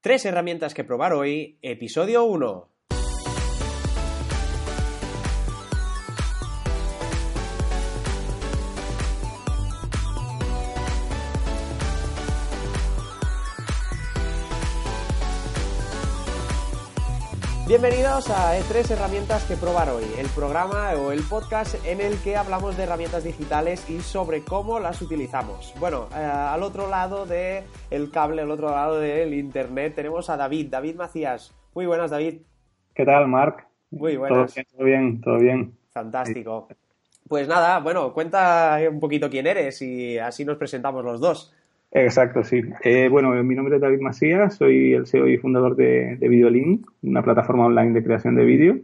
Tres herramientas que probar hoy, episodio 1. Bienvenidos a Tres herramientas que probar hoy, el programa o el podcast en el que hablamos de herramientas digitales y sobre cómo las utilizamos. Bueno, eh, al otro lado del el cable, al otro lado del internet, tenemos a David, David Macías. Muy buenas, David. ¿Qué tal, Marc? Muy buenas. Todo bien, todo bien. Fantástico. Pues nada, bueno, cuenta un poquito quién eres y así nos presentamos los dos. Exacto, sí. Eh, bueno, mi nombre es David Macías, soy el CEO y fundador de, de Videolink, una plataforma online de creación de vídeo.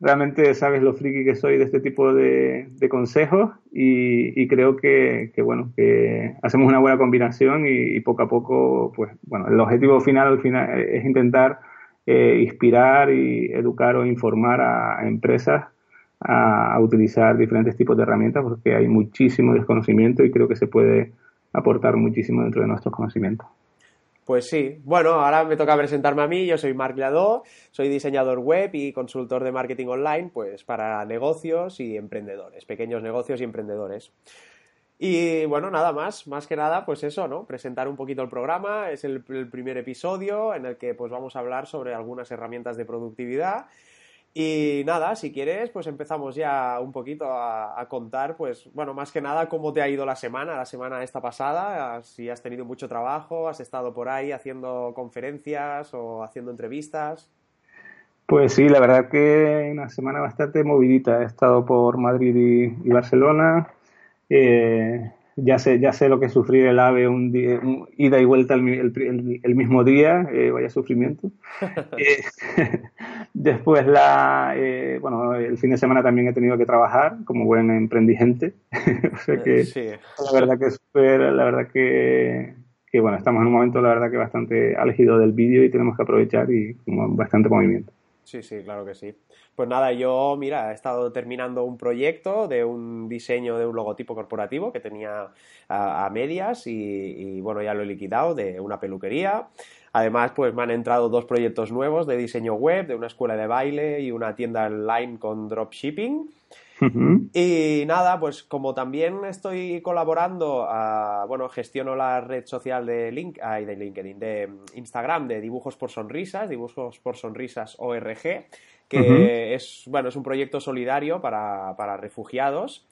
Realmente sabes lo friki que soy de este tipo de, consejos y, creo que, bueno, que hacemos una buena combinación y, poco a poco, pues bueno, el objetivo final al final es intentar eh, inspirar y educar o informar a, empresas a utilizar diferentes tipos de herramientas porque hay muchísimo desconocimiento y creo que se puede aportar muchísimo dentro de nuestros conocimientos. Pues sí, bueno, ahora me toca presentarme a mí, yo soy Marc Lladó, soy diseñador web y consultor de marketing online, pues para negocios y emprendedores, pequeños negocios y emprendedores. Y bueno, nada más, más que nada, pues eso, ¿no? Presentar un poquito el programa, es el, el primer episodio en el que pues vamos a hablar sobre algunas herramientas de productividad y nada, si quieres, pues empezamos ya un poquito a, contar, pues bueno, más que nada cómo te ha ido la semana, la semana esta pasada, si has tenido mucho trabajo, has estado por ahí haciendo conferencias o haciendo entrevistas. Pues sí, la verdad que una semana bastante movidita. He estado por Madrid y, Barcelona. Eh, ya sé, ya sé lo que es sufrir el AVE un, día, ida y vuelta el, el, mismo día, eh, vaya sufrimiento. Eh, después, la, eh, bueno, el fin de semana también he tenido que trabajar como buen emprendigente. o sea que la verdad que super, la verdad que, que, bueno, estamos en un momento, la verdad que bastante álgido del vídeo y tenemos que aprovechar y como bastante movimiento. Sí, sí, claro que sí. Pues nada, yo, mira, he estado terminando un proyecto de un diseño de un logotipo corporativo que tenía a, medias y, bueno, ya lo he liquidado de una peluquería. Además, pues me han entrado dos proyectos nuevos de diseño web, de una escuela de baile y una tienda online con dropshipping. Y nada, pues como también estoy colaborando, bueno, gestiono la red social de, Link, de LinkedIn, de Instagram, de Dibujos por Sonrisas, Dibujos por Sonrisas ORG, que es, bueno, es un proyecto solidario para, para refugiados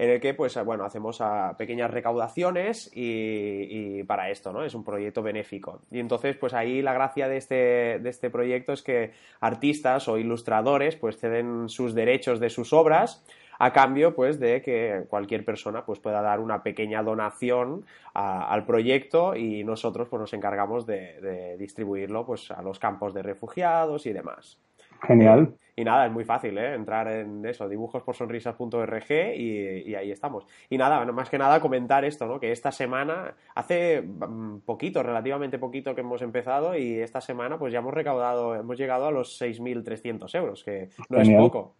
en el que pues bueno hacemos pequeñas recaudaciones y, para esto no es un proyecto benéfico. Y entonces pues ahí la gracia de este, de este proyecto es que artistas o ilustradores pues ceden sus derechos de sus obras a cambio pues de que cualquier persona pues pueda dar una pequeña donación al proyecto y nosotros pues nos encargamos de, de distribuirlo pues a los campos de refugiados y demás Genial. Y nada, es muy fácil, ¿eh? Entrar en eso, dibujosporsonrisas.org y, y ahí estamos. Y nada, más que nada comentar esto, ¿no? Que esta semana, hace mm, poquito, relativamente poquito que hemos empezado y esta semana pues ya hemos recaudado, hemos llegado a los 6.300 euros, que no es poco.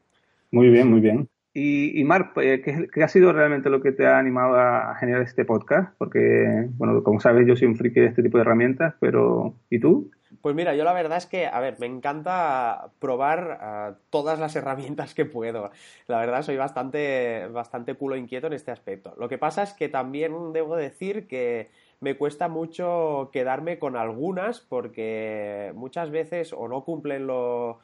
Muy bien, muy bien. Y, y Marc, eh, ¿qué, ¿qué, ha sido realmente lo que te ha animado a generar este podcast? Porque, bueno, como sabes, yo soy un friki de este tipo de herramientas, pero ¿y tú? Pues mira, yo la verdad es que, a ver, me encanta probar ah, todas las herramientas que puedo. La verdad, soy bastante, bastante culo inquieto en este aspecto. Lo que pasa es que también debo decir que me cuesta mucho quedarme con algunas porque muchas veces o no cumplen lo,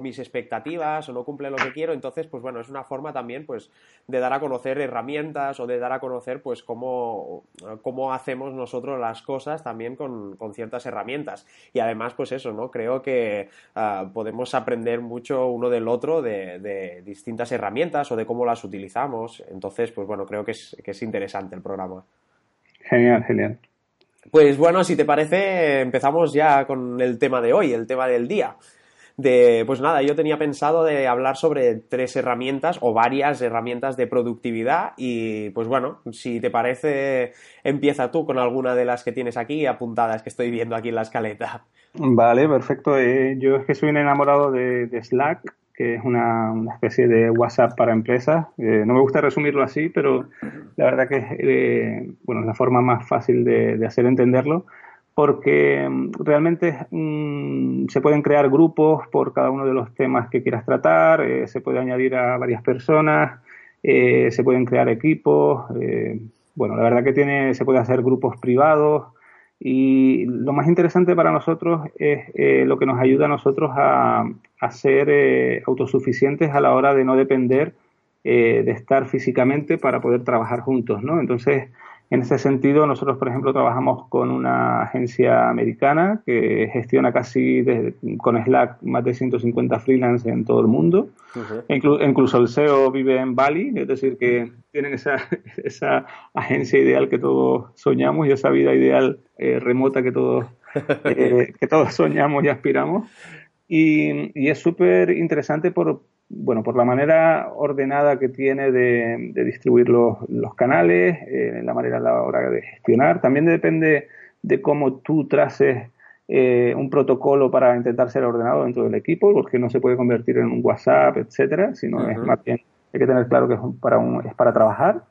mis expectativas o no cumplen lo que quiero, entonces pues bueno, es una forma también pues de dar a conocer herramientas o de dar a conocer pues cómo, cómo hacemos nosotros las cosas también con, ciertas herramientas y además pues eso, ¿no? Creo que ah, podemos aprender mucho uno del otro de, de, distintas herramientas o de cómo las utilizamos, entonces pues bueno, creo que es, que es interesante el programa. Genial, genial. Pues bueno, si te parece, empezamos ya con el tema de hoy, el tema del día. De, pues nada, yo tenía pensado de hablar sobre tres herramientas o varias herramientas de productividad y pues bueno, si te parece, empieza tú con alguna de las que tienes aquí apuntadas que estoy viendo aquí en la escaleta. Vale, perfecto. Eh, yo es que soy un enamorado de Slack que es una, una, especie de WhatsApp para empresas. Eh, no me gusta resumirlo así, pero la verdad que es eh, bueno, la forma más fácil de, hacer entenderlo, porque mm, realmente mm, se pueden crear grupos por cada uno de los temas que quieras tratar, eh, se puede añadir a varias personas, eh, se pueden crear equipos, eh, bueno, la verdad que tiene, se puede hacer grupos privados y lo más interesante para nosotros es lo que nos ayuda a nosotros a, a ser autosuficientes a la hora de no depender de estar físicamente para poder trabajar juntos, ¿no? Entonces, en ese sentido, nosotros, por ejemplo, trabajamos con una agencia americana que gestiona casi con Slack más de 150 freelance en todo el mundo. incluso el CEO vive en Bali, es decir, que tienen esa, esa agencia ideal que todos soñamos y esa vida ideal eh, remota que todos, eh, que todos soñamos y aspiramos. Y, y es súper interesante por, bueno, por la manera ordenada que tiene de, distribuir los, canales, eh, la manera a la hora de gestionar. También depende de cómo tú traces eh, un protocolo para intentar ser ordenado dentro del equipo, porque no se puede convertir en un WhatsApp, etcétera, sino es más bien hay que tener claro que es para, un, es para trabajar.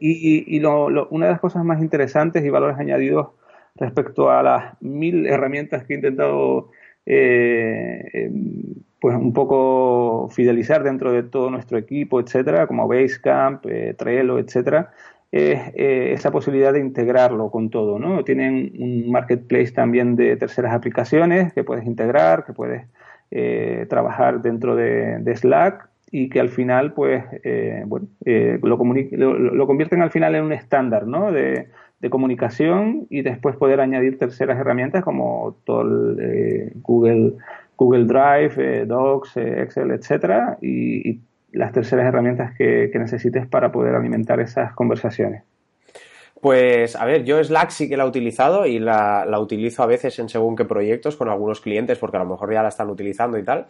Y, y, una de las cosas más interesantes y valores añadidos respecto a las mil herramientas que he intentado eh, em, pues un poco fidelizar dentro de todo nuestro equipo, etcétera, como Basecamp, eh, Trello, etcétera, es eh, esa posibilidad de integrarlo con todo, ¿no? Tienen un marketplace también de terceras aplicaciones que puedes integrar, que puedes eh, trabajar dentro de, Slack y que al final, pues, bueno, lo, lo, convierten al final en un estándar, ¿no? De, de comunicación y después poder añadir terceras herramientas como todo el, Google Google Drive, eh, Docs, eh, Excel, etcétera, y, las terceras herramientas que, necesites para poder alimentar esas conversaciones. Pues a ver, yo Slack sí que la he utilizado y la, utilizo a veces en según qué proyectos con algunos clientes porque a lo mejor ya la están utilizando y tal.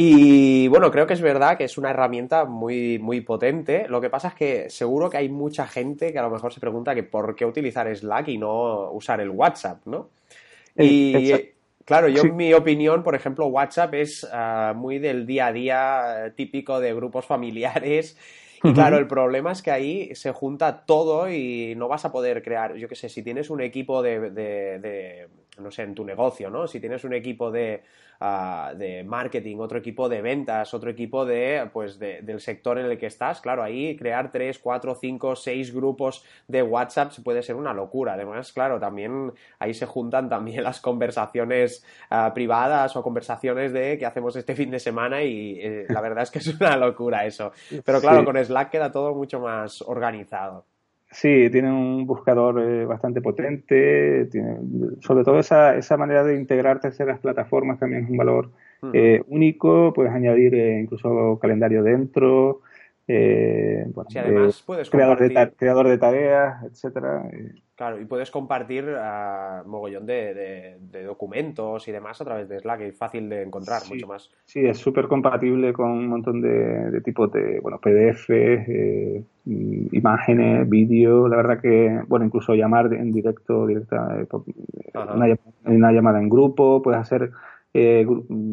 Y bueno, creo que es verdad que es una herramienta muy, muy potente. Lo que pasa es que seguro que hay mucha gente que a lo mejor se pregunta que por qué utilizar Slack y no usar el WhatsApp, ¿no? Y, Claro, yo en mi opinión, por ejemplo, WhatsApp es ah, muy del día a día eh, típico de grupos familiares. Y claro, el problema es que ahí se junta todo y no vas a poder crear, yo qué sé, si tienes un equipo de, no sé, en tu negocio, ¿no? Si tienes un equipo de, ah, de marketing, otro equipo de ventas, otro equipo de, pues, del sector en el que estás, claro, ahí crear tres, cuatro, cinco, seis grupos de WhatsApp puede ser una locura. Además, claro, también ahí se juntan también las conversaciones ah, privadas o conversaciones de qué hacemos este fin de semana y eh, la verdad es que es una locura eso. Pero claro, con Slack queda todo mucho más organizado. Sí, tiene un buscador eh, bastante potente, tiene, sobre todo esa, esa manera de integrar terceras plataformas también es un valor eh, único, puedes añadir eh, incluso calendario dentro, eh, además puedes creador, de creador de tareas, etcétera. Claro, y puedes compartir uh, mogollón de, documentos y demás a través de Slack, es fácil de encontrar, mucho más. Sí, es súper compatible con un montón de, tipos de, bueno, PDF, eh, imágenes, vídeo, la verdad que, bueno, incluso llamar en directo, directa, eh, una, una llamada en grupo, puedes hacer eh,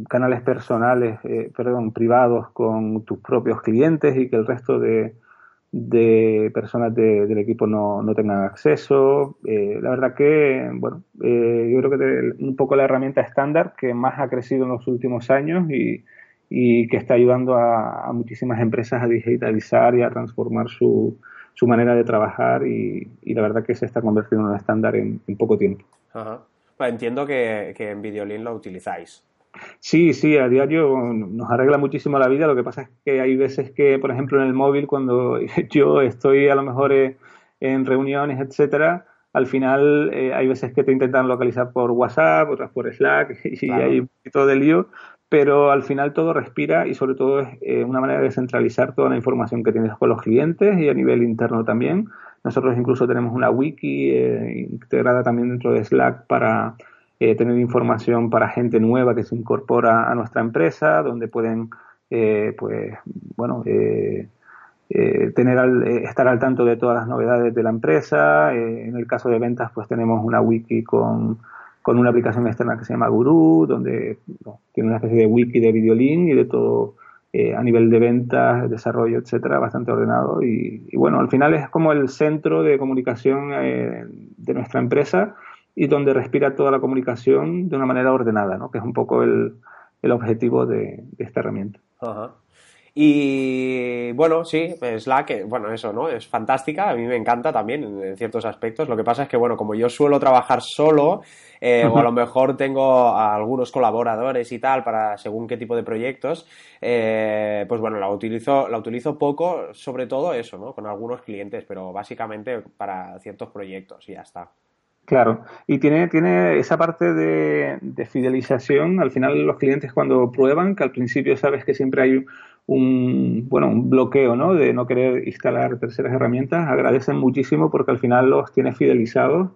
canales personales, eh, perdón, privados con tus propios clientes y que el resto de, de personas del equipo no, no, tengan acceso. Eh, la verdad que, bueno, eh, yo creo que un poco la herramienta estándar que más ha crecido en los últimos años y, y que está ayudando a, muchísimas empresas a digitalizar y a transformar su, su manera de trabajar y, y, la verdad que se está convirtiendo en un estándar en, en poco tiempo. Ajá. Entiendo que, en Videolin lo utilizáis. Sí, sí, a diario nos arregla muchísimo la vida. Lo que pasa es que hay veces que, por ejemplo, en el móvil, cuando yo estoy a lo mejor eh, en reuniones, etcétera, al final eh, hay veces que te intentan localizar por WhatsApp, otras por Slack, y hay un poquito de lío, pero al final todo respira y sobre todo es eh, una manera de centralizar toda la información que tienes con los clientes y a nivel interno también nosotros incluso tenemos una wiki eh, integrada también dentro de Slack para eh, tener información para gente nueva que se incorpora a nuestra empresa, donde pueden, eh, pues, bueno, tener estar al tanto de todas las novedades de la empresa. en el caso de ventas, pues tenemos una wiki con, con una aplicación externa que se llama Guru, donde tiene una especie de wiki de videolink y de todo eh, a nivel de ventas, desarrollo, etcétera, bastante ordenado. Y, bueno, al final es como el centro de comunicación eh, de nuestra empresa y donde respira toda la comunicación de una manera ordenada, ¿no? que es un poco el, objetivo de, esta herramienta. Y bueno, sí, Slack, bueno, eso, ¿no? Es fantástica, a mí me encanta también en, ciertos aspectos. Lo que pasa es que, bueno, como yo suelo trabajar solo, eh, o a lo mejor tengo a algunos colaboradores y tal para según qué tipo de proyectos, eh, pues bueno, la utilizo, la utilizo poco, sobre todo eso, ¿no? Con algunos clientes, pero básicamente para ciertos proyectos y ya está. Claro, y tiene, tiene esa parte de, de, fidelización. Al final, los clientes cuando prueban, que al principio sabes que siempre hay un, bueno, un bloqueo ¿no? de no querer instalar terceras herramientas, agradecen muchísimo porque al final los tienes fidelizados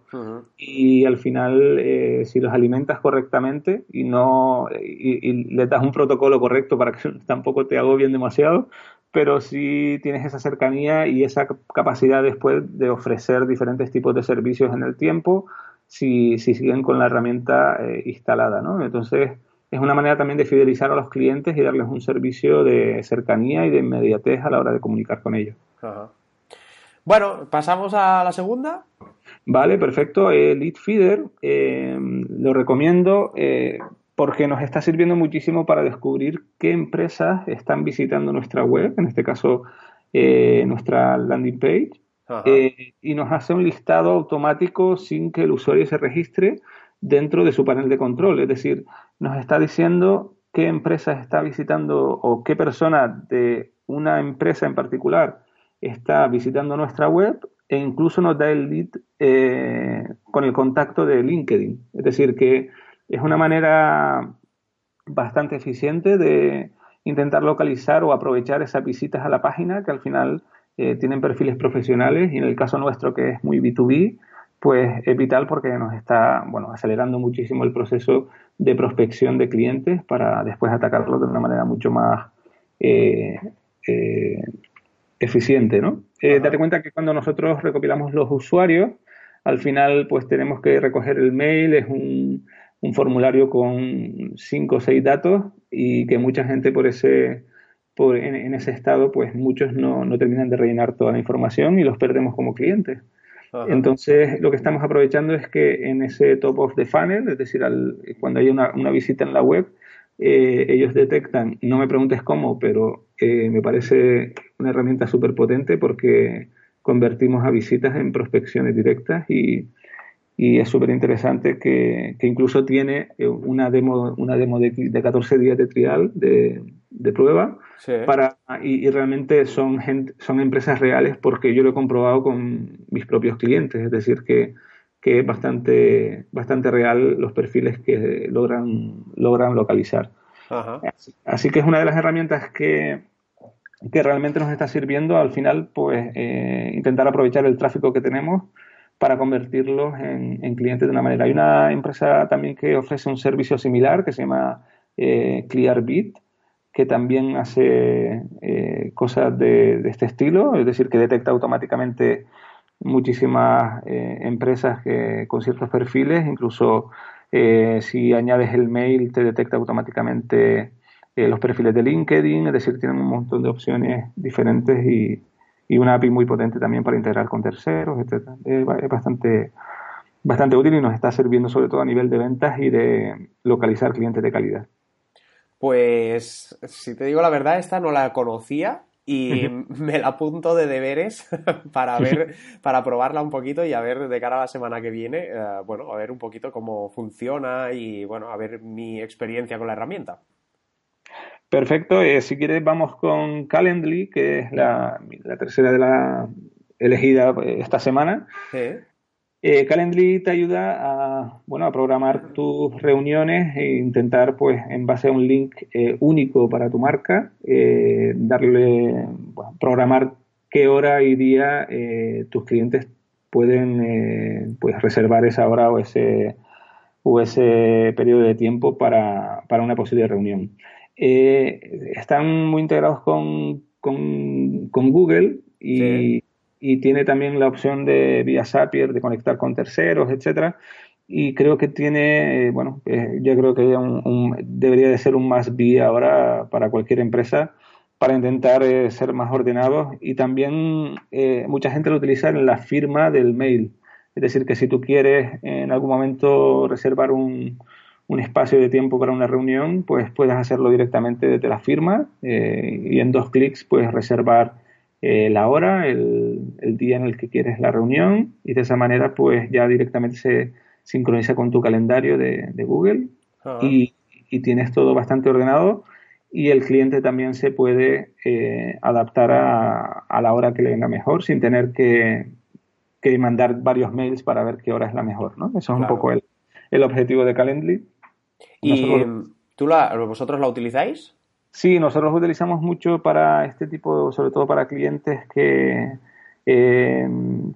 y al final eh, si los alimentas correctamente y no y, y, les das un protocolo correcto para que tampoco te agobien demasiado, pero si tienes esa cercanía y esa capacidad después de ofrecer diferentes tipos de servicios en el tiempo si, si siguen con la herramienta eh, instalada, ¿no? Entonces, es una manera también de fidelizar a los clientes y darles un servicio de cercanía y de inmediatez a la hora de comunicar con ellos. Bueno, pasamos a la segunda. Vale, perfecto. El Lead Feeder eh, lo recomiendo eh, porque nos está sirviendo muchísimo para descubrir qué empresas están visitando nuestra web, en este caso eh, nuestra landing page, y nos hace un listado automático sin que el usuario se registre dentro de su panel de control. Es decir, nos está diciendo qué empresa está visitando o qué persona de una empresa en particular está visitando nuestra web e incluso nos da el lead eh, con el contacto de LinkedIn. Es decir, que es una manera bastante eficiente de intentar localizar o aprovechar esas visitas a la página que al final eh, tienen perfiles profesionales y en el caso nuestro que es muy B2B, pues es vital porque nos está bueno, acelerando muchísimo el proceso de prospección de clientes para después atacarlo de una manera mucho más eh, eh, eficiente. ¿no? Date cuenta que cuando nosotros recopilamos los usuarios, al final pues tenemos que recoger el mail, es un, formulario con cinco o seis datos y que mucha gente por ese por, en, ese estado pues muchos no, no terminan de rellenar toda la información y los perdemos como clientes. Entonces, lo que estamos aprovechando es que en ese top of the funnel, es decir, cuando hay una, visita en la web, eh, ellos detectan, no me preguntes cómo, pero eh, me parece una herramienta súper potente porque convertimos a visitas en prospecciones directas y, y es súper interesante que, que, incluso tiene eh, una demo, una demo de, de 14 días de trial, de, de prueba, para, y, realmente son, son empresas reales porque yo lo he comprobado con mis propios clientes, es decir, que, que es bastante, bastante real los perfiles que logran, logran localizar. Así, que es una de las herramientas que, que realmente nos está sirviendo. Al final, pues eh, intentar aprovechar el tráfico que tenemos para convertirlos en, en, clientes de una manera. Hay una empresa también que ofrece un servicio similar que se llama eh, Clearbit, que también hace eh, cosas de, este estilo, es decir, que detecta automáticamente muchísimas eh, empresas que, con ciertos perfiles, incluso si añades el mail te detecta automáticamente los perfiles de LinkedIn, es decir, tienen un montón de opciones diferentes y, y una API muy potente también para integrar con terceros, etc. Es bastante, bastante útil y nos está sirviendo sobre todo a nivel de ventas y de localizar clientes de calidad. Pues, si te digo la verdad, esta no la conocía y me la apunto de deberes para ver, para probarla un poquito y a ver de cara a la semana que viene, eh, bueno, a ver un poquito cómo funciona y bueno, a ver mi experiencia con la herramienta. Perfecto, eh, si quieres vamos con Calendly, que es la, tercera de la elegida eh, esta semana. Eh, Calendly te ayuda a, bueno, a programar tus reuniones e intentar, pues, en base a un link eh, único para tu marca, eh, darle, programar qué hora y día tus clientes pueden, pues, reservar esa hora o ese, o ese periodo de tiempo para, para una posible reunión. Están muy integrados con, con, Google y y tiene también la opción de vía Zapier de conectar con terceros, etcétera. Y creo que tiene, eh, bueno, eh, yo creo que un, debería de ser un más vía ahora para cualquier empresa para intentar eh, ser más ordenados y también mucha gente lo utiliza en la firma del mail. Es decir, que si tú quieres en algún momento reservar un, un espacio de tiempo para una reunión, pues puedes hacerlo directamente desde la firma eh, y en dos clics puedes reservar eh, la hora, el, día en el que quieres la reunión y de esa manera pues ya directamente se sincroniza con tu calendario de, Google y, tienes todo bastante ordenado y el cliente también se puede eh, adaptar a, la hora que le venga mejor sin tener que, mandar varios mails para ver qué hora es la mejor, ¿no? Eso es un poco el, el objetivo de Calendly. ¿Y tú la, vosotros la utilizáis? Sí, nosotros lo utilizamos mucho para este tipo, sobre todo para clientes que, eh,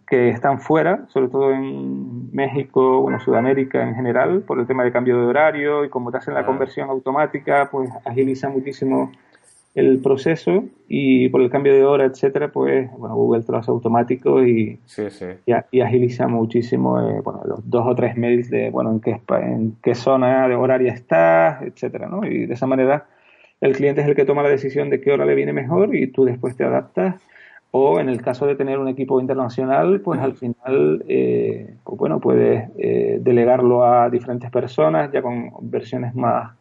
que están fuera, sobre todo en México, bueno, Sudamérica en general, por el tema de cambio de horario y como te hacen la ah. conversión automática, pues agiliza muchísimo el proceso y por el cambio de hora, etcétera, pues bueno, Google te lo hace automático y, y, agiliza muchísimo eh, bueno, los dos o tres mails de bueno en qué, en qué zona de horaria estás, etcétera, ¿no? Y de esa manera el cliente es el que toma la decisión de qué hora le viene mejor y tú después te adaptas. O en el caso de tener un equipo internacional, pues al final, eh, pues bueno, puedes eh, delegarlo a diferentes personas ya con versiones más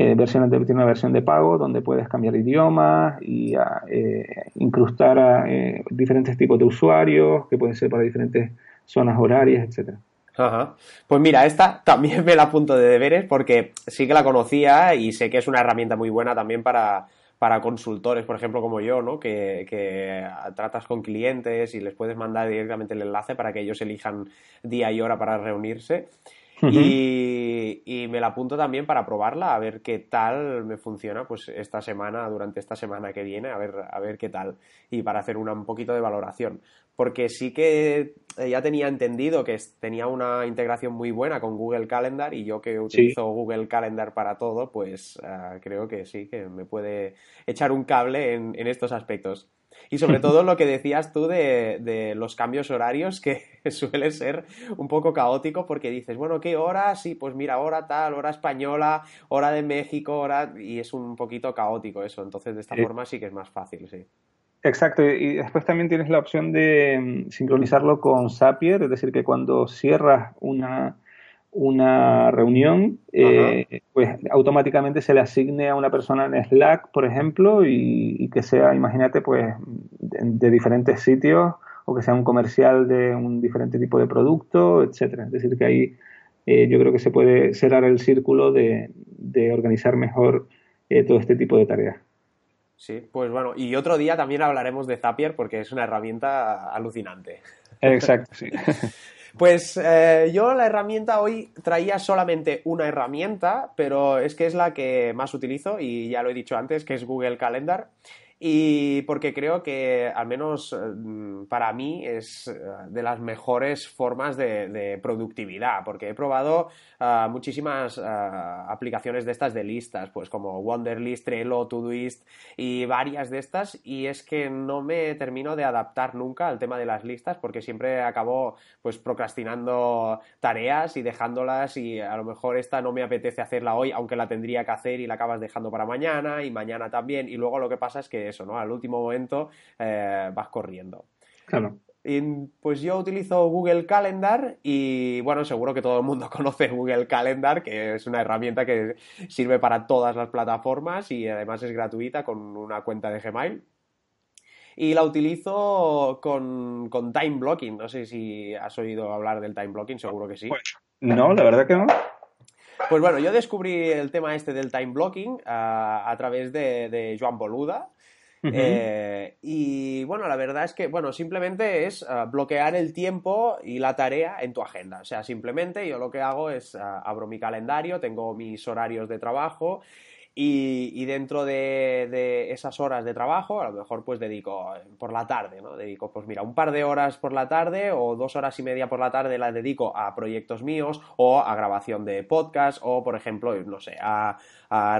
eh, versiones tiene una versión de pago donde puedes cambiar idiomas y eh, incrustar a eh, diferentes tipos de usuarios que pueden ser para diferentes zonas horarias, etcétera. Ajá. Pues mira, esta también me la apunto de deberes porque sí que la conocía y sé que es una herramienta muy buena también para, para consultores, por ejemplo, como yo, ¿no? Que, que, tratas con clientes y les puedes mandar directamente el enlace para que ellos elijan día y hora para reunirse y, me la apunto también para probarla, a ver qué tal me funciona pues esta semana, durante esta semana que viene, a ver, a ver qué tal. Y para hacer una, un poquito de valoración. Porque sí que eh, ya tenía entendido que tenía una integración muy buena con Google Calendar y yo que utilizo Google Calendar para todo, pues ah, creo que sí, que me puede echar un cable en, en estos aspectos. Y sobre todo lo que decías tú de, los cambios horarios, que suele ser un poco caótico porque dices, bueno, ¿qué hora? Sí, pues mira, hora tal, hora española, hora de México, hora... Y es un poquito caótico eso. Entonces, de esta forma sí que es más fácil, sí. Exacto, y después también tienes la opción de mm, sincronizarlo con Zapier, es decir, que cuando cierras una, una reunión, eh, pues automáticamente se le asigne a una persona en Slack, por ejemplo, y, que sea, imagínate, pues de, diferentes sitios o que sea un comercial de un diferente tipo de producto, etcétera. Es decir, que ahí eh, yo creo que se puede cerrar el círculo de, organizar mejor eh, todo este tipo de tareas. Sí, pues bueno, y otro día también hablaremos de Zapier porque es una herramienta alucinante. Exacto, sí. Pues eh, yo la herramienta hoy traía solamente una herramienta, pero es que es la que más utilizo y ya lo he dicho antes, que es Google Calendar y porque creo que al menos mm, para mí es eh, de las mejores formas de, productividad, porque he probado ah, muchísimas ah, aplicaciones de estas de listas, pues como Wonderlist, Trello, Todoist y varias de estas, y es que no me termino de adaptar nunca al tema de las listas, porque siempre acabo pues procrastinando tareas y dejándolas y a lo mejor esta no me apetece hacerla hoy, aunque la tendría que hacer y la acabas dejando para mañana y mañana también, y luego lo que pasa es que eso, ¿no? Al último momento eh, vas corriendo. Claro. Y pues yo utilizo Google Calendar y bueno, seguro que todo el mundo conoce Google Calendar, que es una herramienta que sirve para todas las plataformas y además es gratuita con una cuenta de Gmail. Y la utilizo con, time blocking. No sé si has oído hablar del time blocking, seguro que sí. Pues, no, la verdad que no. Pues bueno, yo descubrí el tema este del time blocking a, través de, de Joan Boluda, eh, y bueno, la verdad es que, bueno, simplemente es ah, bloquear el tiempo y la tarea en tu agenda. O sea, simplemente yo lo que hago es ah, abro mi calendario, tengo mis horarios de trabajo y, dentro de, esas horas de trabajo, a lo mejor pues dedico eh, por la tarde, ¿no? Dedico, pues mira, un par de horas por la tarde o dos horas y media por la tarde las dedico a proyectos míos o a grabación de podcast o, por ejemplo, no sé, a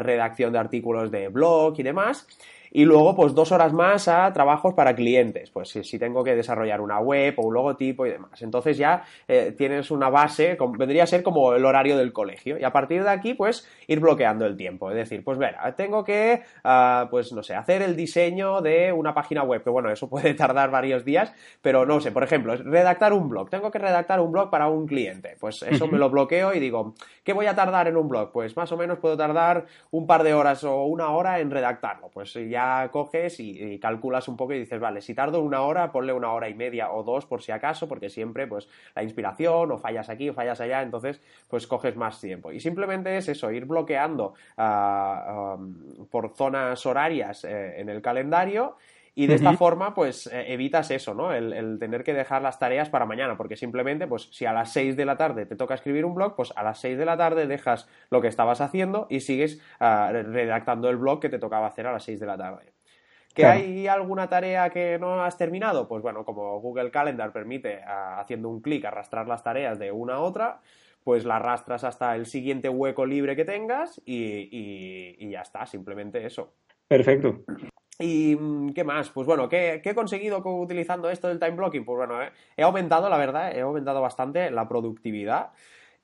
redacción de artículos de blog y demás. Y luego pues dos horas más a trabajos para clientes, pues si, tengo que desarrollar una web o un logotipo y demás. Entonces ya eh, tienes una base, vendría a ser como el horario del colegio. Y a partir de aquí pues ir bloqueando el tiempo, es decir, pues ver, tengo que, ah, pues no sé, hacer el diseño de una página web, que bueno, eso puede tardar varios días, pero no sé, por ejemplo, redactar un blog, tengo que redactar un blog para un cliente, pues eso me lo bloqueo y digo, ¿qué voy a tardar en un blog? Pues más o menos puedo tardar un par de horas o una hora en redactarlo, pues ya coges y, calculas un poco y dices, vale, si tardo una hora, ponle una hora y media o dos por si acaso, porque siempre pues la inspiración o fallas aquí o fallas allá, entonces pues coges más tiempo. Y simplemente es eso, ir bloqueando ah, por zonas horarias eh, en el calendario y de esta forma, pues eh, evitas eso, ¿no? El, tener que dejar las tareas para mañana, porque simplemente, pues si a las 6 de la tarde te toca escribir un blog, pues a las 6 de la tarde dejas lo que estabas haciendo y sigues ah, redactando el blog que te tocaba hacer a las 6 de la tarde. ¿Que hay alguna tarea que no has terminado? Pues bueno, como Google Calendar permite, ah, haciendo un clic, arrastrar las tareas de una a otra, pues la arrastras hasta el siguiente hueco libre que tengas y, y ya está, simplemente eso. Perfecto. ¿Y mm, qué más? Pues bueno, ¿qué, he conseguido utilizando esto del time blocking? Pues bueno, eh, he aumentado, la verdad, he aumentado bastante la productividad.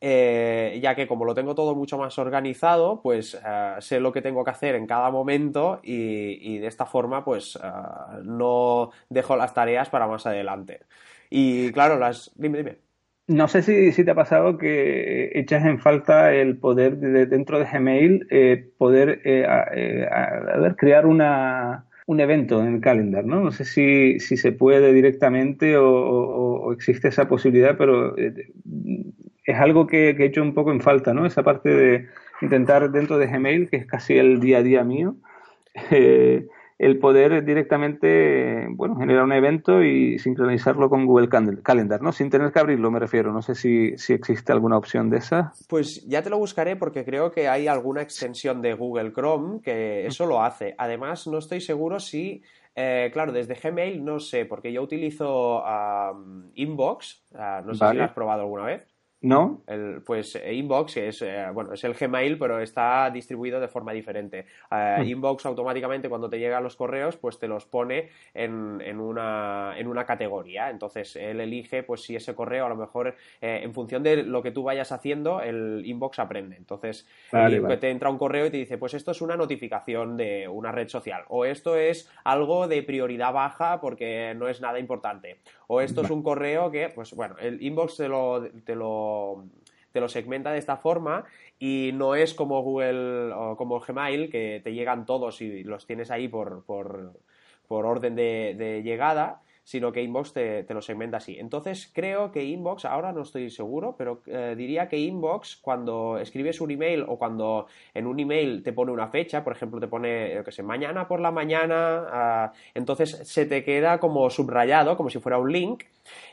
Eh, ya que como lo tengo todo mucho más organizado, pues eh, sé lo que tengo que hacer en cada momento y, de esta forma pues no dejo las tareas para más adelante. Y claro, las... Dime, dime. No sé si, te ha pasado que echas en falta el poder de, dentro de Gmail eh, poder eh, crear una, un evento en el calendar, ¿no? No sé si, si se puede directamente o, existe esa posibilidad, pero eh, es algo que, que, he hecho un poco en falta, ¿no? Esa parte de intentar dentro de Gmail, que es casi el día a día mío, eh, el poder directamente, bueno, generar un evento y sincronizarlo con Google Calendar, ¿no? Sin tener que abrirlo, me refiero. No sé si, si existe alguna opción de esa. Pues ya te lo buscaré porque creo que hay alguna extensión de Google Chrome que eso lo hace. Además, no estoy seguro si eh, claro, desde Gmail no sé, porque yo utilizo Inbox, ah, no sé si lo has probado alguna vez. ¿No? El, pues eh, Inbox es, eh, bueno, es el Gmail, pero está distribuido de forma diferente. Eh, hmm. Inbox automáticamente cuando te llegan los correos, pues te los pone en, en, una, en una categoría. Entonces él elige, pues si ese correo a lo mejor, en función de lo que tú vayas haciendo, el Inbox aprende. Entonces te entra un correo y te dice, pues esto es una notificación de una red social. O esto es algo de prioridad baja porque no es nada importante. O esto es un correo que, pues bueno, el Inbox te lo, te lo te lo segmenta de esta forma y no es como Google o como Gmail que te llegan todos y los tienes ahí por, por, por orden de, de, llegada, sino que Inbox te, lo segmenta así. Entonces creo que Inbox, ahora no estoy seguro, pero eh, diría que Inbox cuando escribes un email o cuando en un email te pone una fecha, por ejemplo te pone, yo que sé, mañana por la mañana, ah, entonces se te queda como subrayado, como si fuera un link,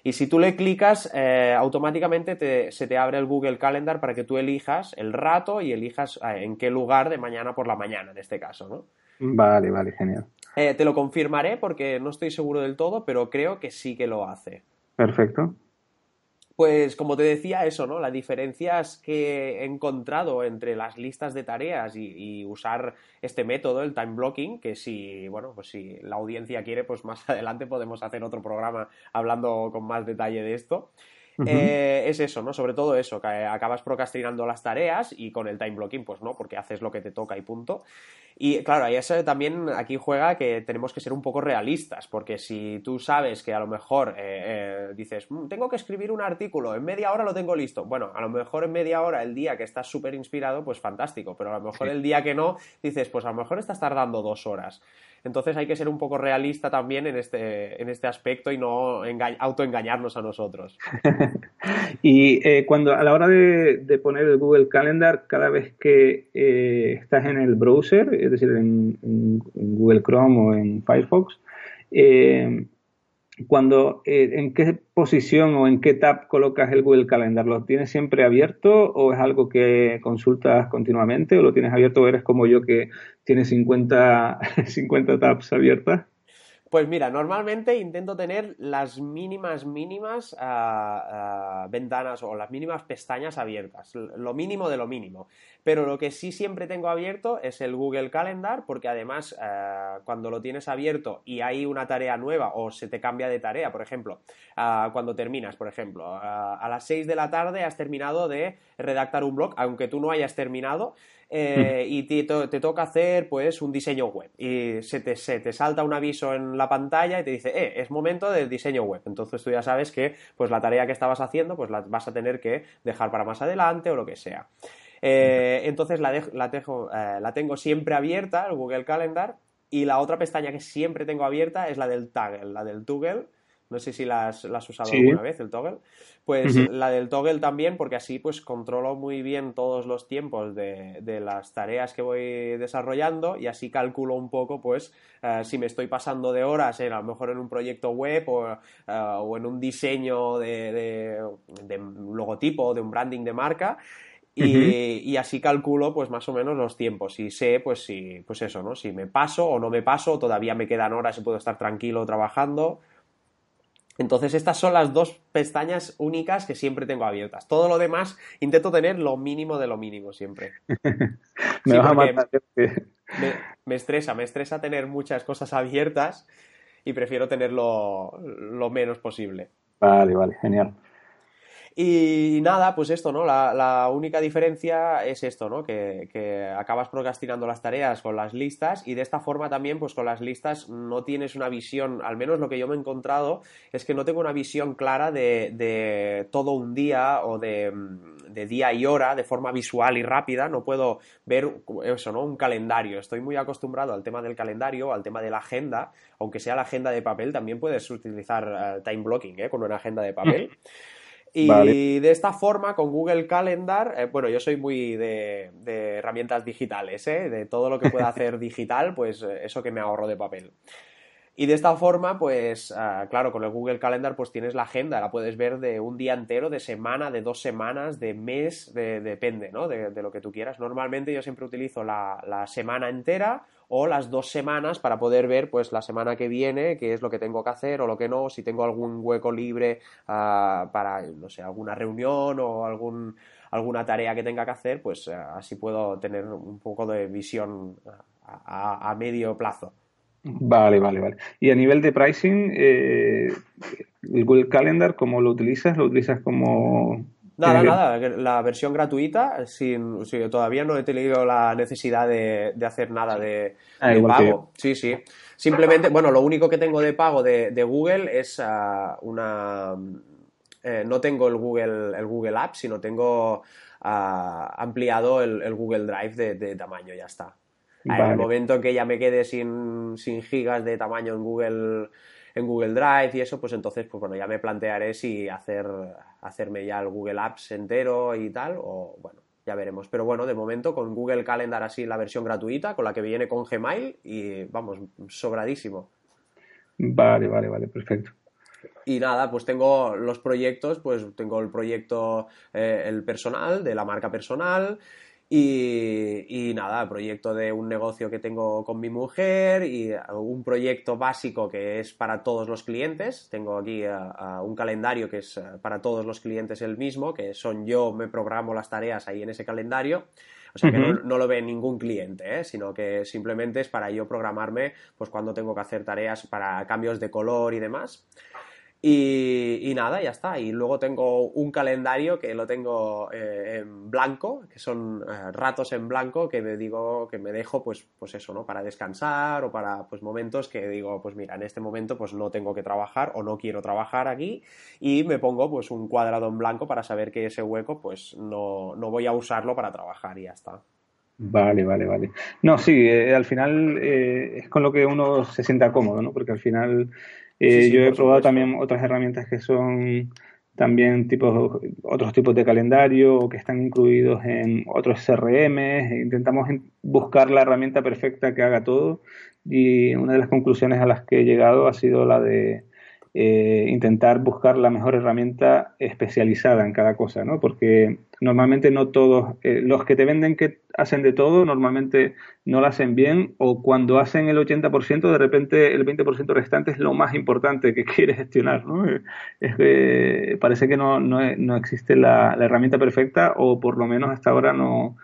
y si tú le clicas, eh, automáticamente se te abre el Google Calendar para que tú elijas el rato y elijas eh, en qué lugar de mañana por la mañana, en este caso, ¿no? Vale, vale, genial. Eh, te lo confirmaré porque no estoy seguro del todo, pero creo que sí que lo hace. Perfecto. Pues como te decía eso, ¿no? Las diferencias que he encontrado entre las listas de tareas y, usar este método, el time blocking, que si, bueno, pues si la audiencia quiere, pues más adelante podemos hacer otro programa hablando con más detalle de esto. Eh, es eso, ¿no? Sobre todo eso, que acabas procrastinando las tareas y con el time blocking, pues no, porque haces lo que te toca y punto. Y claro, ahí eso también aquí juega que tenemos que ser un poco realistas, porque si tú sabes que a lo mejor eh, eh, dices, mm, tengo que escribir un artículo, en media hora lo tengo listo. Bueno, a lo mejor en media hora, el día que estás súper inspirado, pues fantástico, pero a lo mejor el día que no, dices, pues a lo mejor estás tardando dos horas. Entonces hay que ser un poco realista también en este, en este aspecto y no autoengañarnos a nosotros. y eh, cuando a la hora de, poner el Google Calendar, cada vez que eh, estás en el browser, es decir, en, Google Chrome o en Firefox, eh, cuando, eh, ¿en qué posición o en qué tab colocas el Google Calendar? ¿Lo tienes siempre abierto o es algo que consultas continuamente o lo tienes abierto o eres como yo que tiene 50, 50 tabs abiertas? Pues mira, normalmente intento tener las mínimas, mínimas ah, ah, ventanas o las mínimas pestañas abiertas, lo mínimo de lo mínimo. Pero lo que sí siempre tengo abierto es el Google Calendar, porque además ah, cuando lo tienes abierto y hay una tarea nueva o se te cambia de tarea, por ejemplo, cuando terminas, por ejemplo, a las 6 de la tarde has terminado de redactar un blog, aunque tú no hayas terminado, eh, y te, toca hacer pues un diseño web y se te, se te, salta un aviso en la pantalla y te dice, eh, es momento del diseño web. Entonces tú ya sabes que pues la tarea que estabas haciendo pues la vas a tener que dejar para más adelante o lo que sea. Eh, entonces la, la, dejo, la tengo siempre abierta, el Google Calendar, y la otra pestaña que siempre tengo abierta es la del toggle, la del toggle no sé si la has, usado alguna vez, el toggle. Pues la del toggle también, porque así pues controlo muy bien todos los tiempos de, las tareas que voy desarrollando y así calculo un poco pues eh, si me estoy pasando de horas a lo mejor en un proyecto web o, eh, en un diseño de, de, logotipo o de un branding de marca. Y, y, así calculo pues más o menos los tiempos. Y sé pues si pues eso no si me paso o no me paso todavía me quedan horas y puedo estar tranquilo trabajando entonces estas son las dos pestañas únicas que siempre tengo abiertas. Todo lo demás intento tener lo mínimo de lo mínimo siempre. me, a me, estresa, me estresa tener muchas cosas abiertas y prefiero tenerlo lo menos posible. Vale, vale, genial. Y nada, pues esto, ¿no? La, única diferencia es esto, ¿no? Que, acabas procrastinando las tareas con las listas y de esta forma también, pues con las listas no tienes una visión, al menos lo que yo me he encontrado es que no tengo una visión clara de, todo un día o de, día y hora de forma visual y rápida, no puedo ver eso, ¿no? Un calendario. Estoy muy acostumbrado al tema del calendario, al tema de la agenda, aunque sea la agenda de papel, también puedes utilizar eh, time blocking, ¿eh? Con una agenda de papel. Y de esta forma, con Google Calendar, eh, bueno, yo soy muy de, herramientas digitales, ¿eh? de todo lo que pueda hacer digital, pues eh, eso que me ahorro de papel. Y de esta forma, pues ah, claro, con el Google Calendar pues tienes la agenda, la puedes ver de un día entero, de semana, de dos semanas, de mes, depende, ¿no? De, lo que tú quieras. Normalmente yo siempre utilizo la, la semana entera o las dos semanas para poder ver pues la semana que viene qué es lo que tengo que hacer o lo que no, si tengo algún hueco libre ah, para, no sé, alguna reunión o algún, alguna tarea que tenga que hacer, pues ah, así puedo tener un poco de visión a, medio plazo. Vale, vale, vale. Y a nivel de pricing, eh, el Google Calendar, ¿cómo lo utilizas? ¿Lo utilizas como Nada, nada, la versión gratuita, sin, todavía no he tenido la necesidad de, hacer nada de, ah, pago. Sí, sí. Simplemente, bueno, lo único que tengo de pago de, Google es ah, una... Eh, no tengo el Google, el Google App, sino tengo ah, ampliado el, Google Drive de, tamaño, ya está. En el momento que ya me quede sin, sin gigas de tamaño en Google en Google Drive y eso, pues entonces, pues bueno, ya me plantearé si hacer, hacerme ya el Google Apps entero y tal, o bueno, ya veremos. Pero bueno, de momento con Google Calendar así la versión gratuita, con la que viene con Gmail y vamos, sobradísimo. Vale, vale, vale, perfecto. Y nada, pues tengo los proyectos, pues tengo el proyecto, eh, el personal, de la marca personal, y, nada, proyecto de un negocio que tengo con mi mujer y un proyecto básico que es para todos los clientes. Tengo aquí un calendario que es eh, para todos los clientes el mismo, que son yo, me programo las tareas ahí en ese calendario. O sea que no, lo ve ningún cliente, ¿eh? sino que simplemente es para yo programarme pues cuando tengo que hacer tareas para cambios de color y demás. Y, nada, ya está. Y luego tengo un calendario que lo tengo eh, en blanco, que son eh, ratos en blanco que me digo que me dejo, pues, pues eso, ¿no? Para descansar o para pues momentos que digo, pues mira, en este momento pues no tengo que trabajar o no quiero trabajar aquí y me pongo pues un cuadrado en blanco para saber que ese hueco pues no, no voy a usarlo para trabajar y ya está. Vale, vale, vale. No, sí, eh, al final es con lo que uno se sienta cómodo, ¿no? Porque al final eh, yo he probado también otras herramientas que son también tipos, otros tipos de calendario que están incluidos en otros CRM. Intentamos buscar la herramienta perfecta que haga todo y una de las conclusiones a las que he llegado ha sido la de eh, intentar buscar la mejor herramienta especializada en cada cosa, ¿no? Porque normalmente no todos, eh, los que te venden que hacen de todo, normalmente no lo hacen bien o cuando hacen el 80%, de repente el 20% restante es lo más importante que quieres gestionar. ¿no? Es que parece que no, no, no existe la, la, herramienta perfecta o por lo menos hasta ahora no,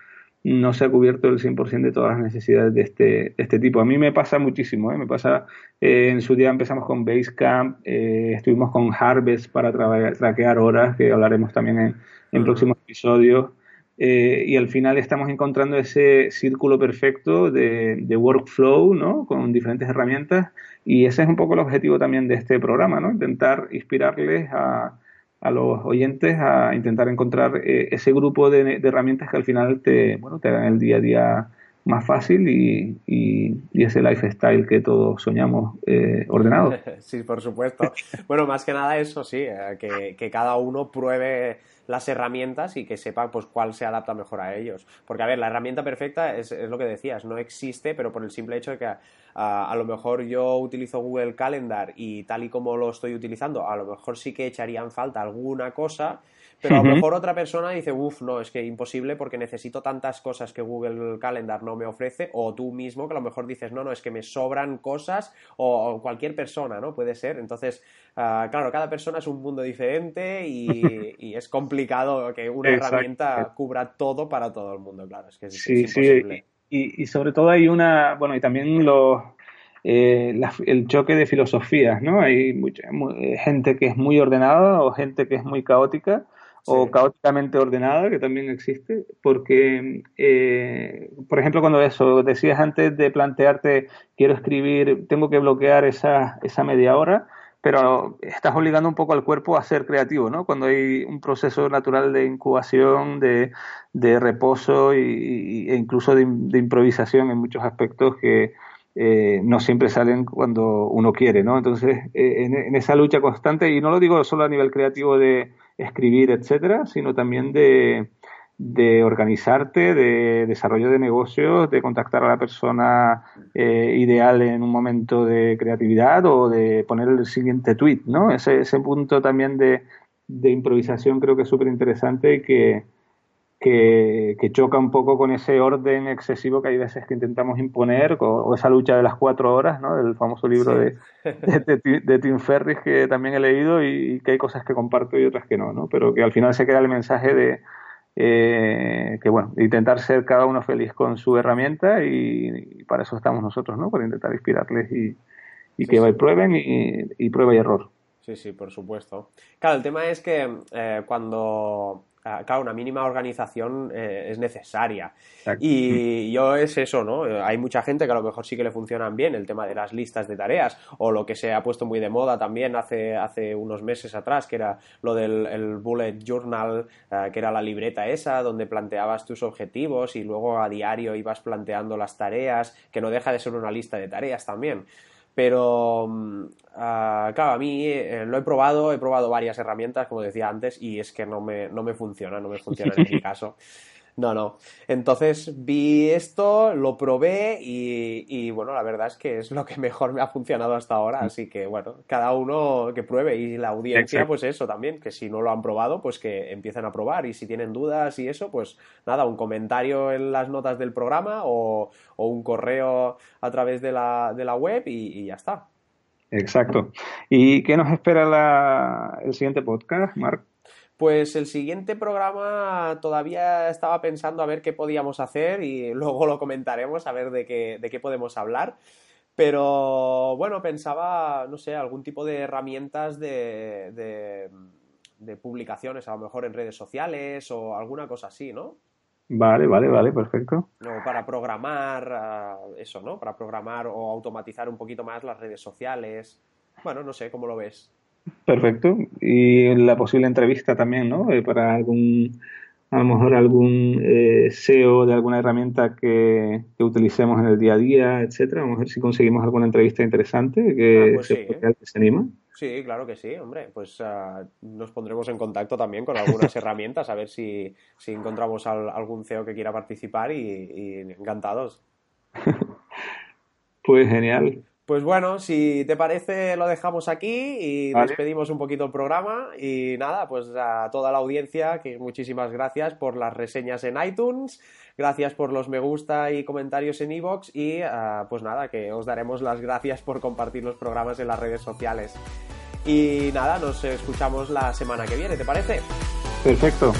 no se ha cubierto el 100% de todas las necesidades de este, este tipo. A mí me pasa muchísimo, ¿eh? me pasa, eh, en su día empezamos con Basecamp, eh, estuvimos con Harvest para traquear horas, que hablaremos también en, en próximos episodios, eh, y al final estamos encontrando ese círculo perfecto de, de, workflow, ¿no? Con diferentes herramientas, y ese es un poco el objetivo también de este programa, ¿no? Intentar inspirarles a a los oyentes a intentar encontrar eh, ese grupo de, herramientas que al final te, bueno, te hagan el día a día más fácil y, y, ese lifestyle que todos soñamos eh, ordenado. Sí, por supuesto. Bueno, más que nada eso, sí, eh, que, que, cada uno pruebe las herramientas y que sepa pues cuál se adapta mejor a ellos. Porque, a ver, la herramienta perfecta es, es lo que decías, no existe, pero por el simple hecho de que a lo mejor yo utilizo Google Calendar y tal y como lo estoy utilizando, a lo mejor sí que echarían falta alguna cosa, pero a lo mejor otra persona dice, uff, no, es que imposible porque necesito tantas cosas que Google Calendar no me ofrece, o tú mismo que a lo mejor dices, no, no, es que me sobran cosas, o, cualquier persona, ¿no? Puede ser. Entonces, uh, claro, cada persona es un mundo diferente y, y es complicado que una herramienta cubra todo para todo el mundo, claro, es que es, sí, imposible. Sí y, sobre todo hay una, bueno, y también los, eh, el choque de filosofías, ¿no? Hay mucha, eh, gente que es muy ordenada o gente que es muy caótica o caóticamente ordenada, que también existe, porque, eh, por ejemplo, cuando eso, decías antes de plantearte, quiero escribir, tengo que bloquear esa, esa media hora, pero estás obligando un poco al cuerpo a ser creativo, ¿no? Cuando hay un proceso natural de incubación, de, reposo y, e incluso de, improvisación en muchos aspectos que eh, no siempre salen cuando uno quiere, ¿no? Entonces, eh, en, esa lucha constante, y no lo digo solo a nivel creativo de escribir, etcétera, sino también de, de organizarte, de desarrollo de negocios, de contactar a la persona eh, ideal en un momento de creatividad o de poner el siguiente tweet, ¿no? Ese, ese punto también de, de improvisación creo que es súper interesante y que, que, choca un poco con ese orden excesivo que hay veces que intentamos imponer o, esa lucha de las cuatro horas, ¿no? Del famoso libro de, de, Tim Ferris que también he leído y, y que hay cosas que comparto y otras que no, ¿no? Pero que al final se queda el mensaje de eh, que bueno, intentar ser cada uno feliz con su herramienta y, para eso estamos nosotros, ¿no? Para intentar inspirarles y, y que prueben y, prueba y error. Sí, sí, por supuesto. Claro, el tema es que eh, cuando claro, una mínima organización eh, es necesaria. Y yo es eso, ¿no? Hay mucha gente que a lo mejor sí que le funcionan bien el tema de las listas de tareas o lo que se ha puesto muy de moda también hace, hace unos meses atrás, que era lo del bullet journal, eh, que era la libreta esa, donde planteabas tus objetivos y luego a diario ibas planteando las tareas, que no deja de ser una lista de tareas también. Pero, ah, claro, a mí eh, lo he probado, he probado varias herramientas, como decía antes, y es que no me, no me funciona, no me funciona en mi caso. No, no. Entonces vi esto, lo probé y, bueno, la verdad es que es lo que mejor me ha funcionado hasta ahora. Así que bueno, cada uno que pruebe y la audiencia, pues eso también, que si no lo han probado, pues que empiecen a probar y si tienen dudas y eso, pues nada, un comentario en las notas del programa o, un correo a través de la, de la web y, ya está. Exacto. ¿Y qué nos espera el siguiente podcast, Marc? Pues el siguiente programa todavía estaba pensando a ver qué podíamos hacer y luego lo comentaremos a ver de qué, de qué podemos hablar. Pero bueno, pensaba, no sé, algún tipo de herramientas de, de, publicaciones, a lo mejor en redes sociales o alguna cosa así, ¿no? Vale, vale, vale, perfecto. O para programar, ah, eso, ¿no? Para programar o automatizar un poquito más las redes sociales. Bueno, no sé, ¿cómo lo ves? Perfecto. Y la posible entrevista también, ¿no? Eh, para algún, a lo mejor algún eh, SEO de alguna herramienta que, utilicemos en el día a día, etcétera. Vamos a ver si conseguimos alguna entrevista interesante que, ah, pues se, ¿eh? se anima. Sí, claro que sí, hombre. Pues ah, nos pondremos en contacto también con algunas herramientas a ver si, si encontramos algún CEO que quiera participar y encantados. pues genial. Pues bueno, si te parece, lo dejamos aquí y despedimos un poquito el programa. Y nada, pues a toda la audiencia, que muchísimas gracias por las reseñas en iTunes, gracias por los me gusta y comentarios en iVoox y ah, pues nada, que os daremos las gracias por compartir los programas en las redes sociales. Y nada, nos escuchamos la semana que viene, ¿te parece? Perfecto.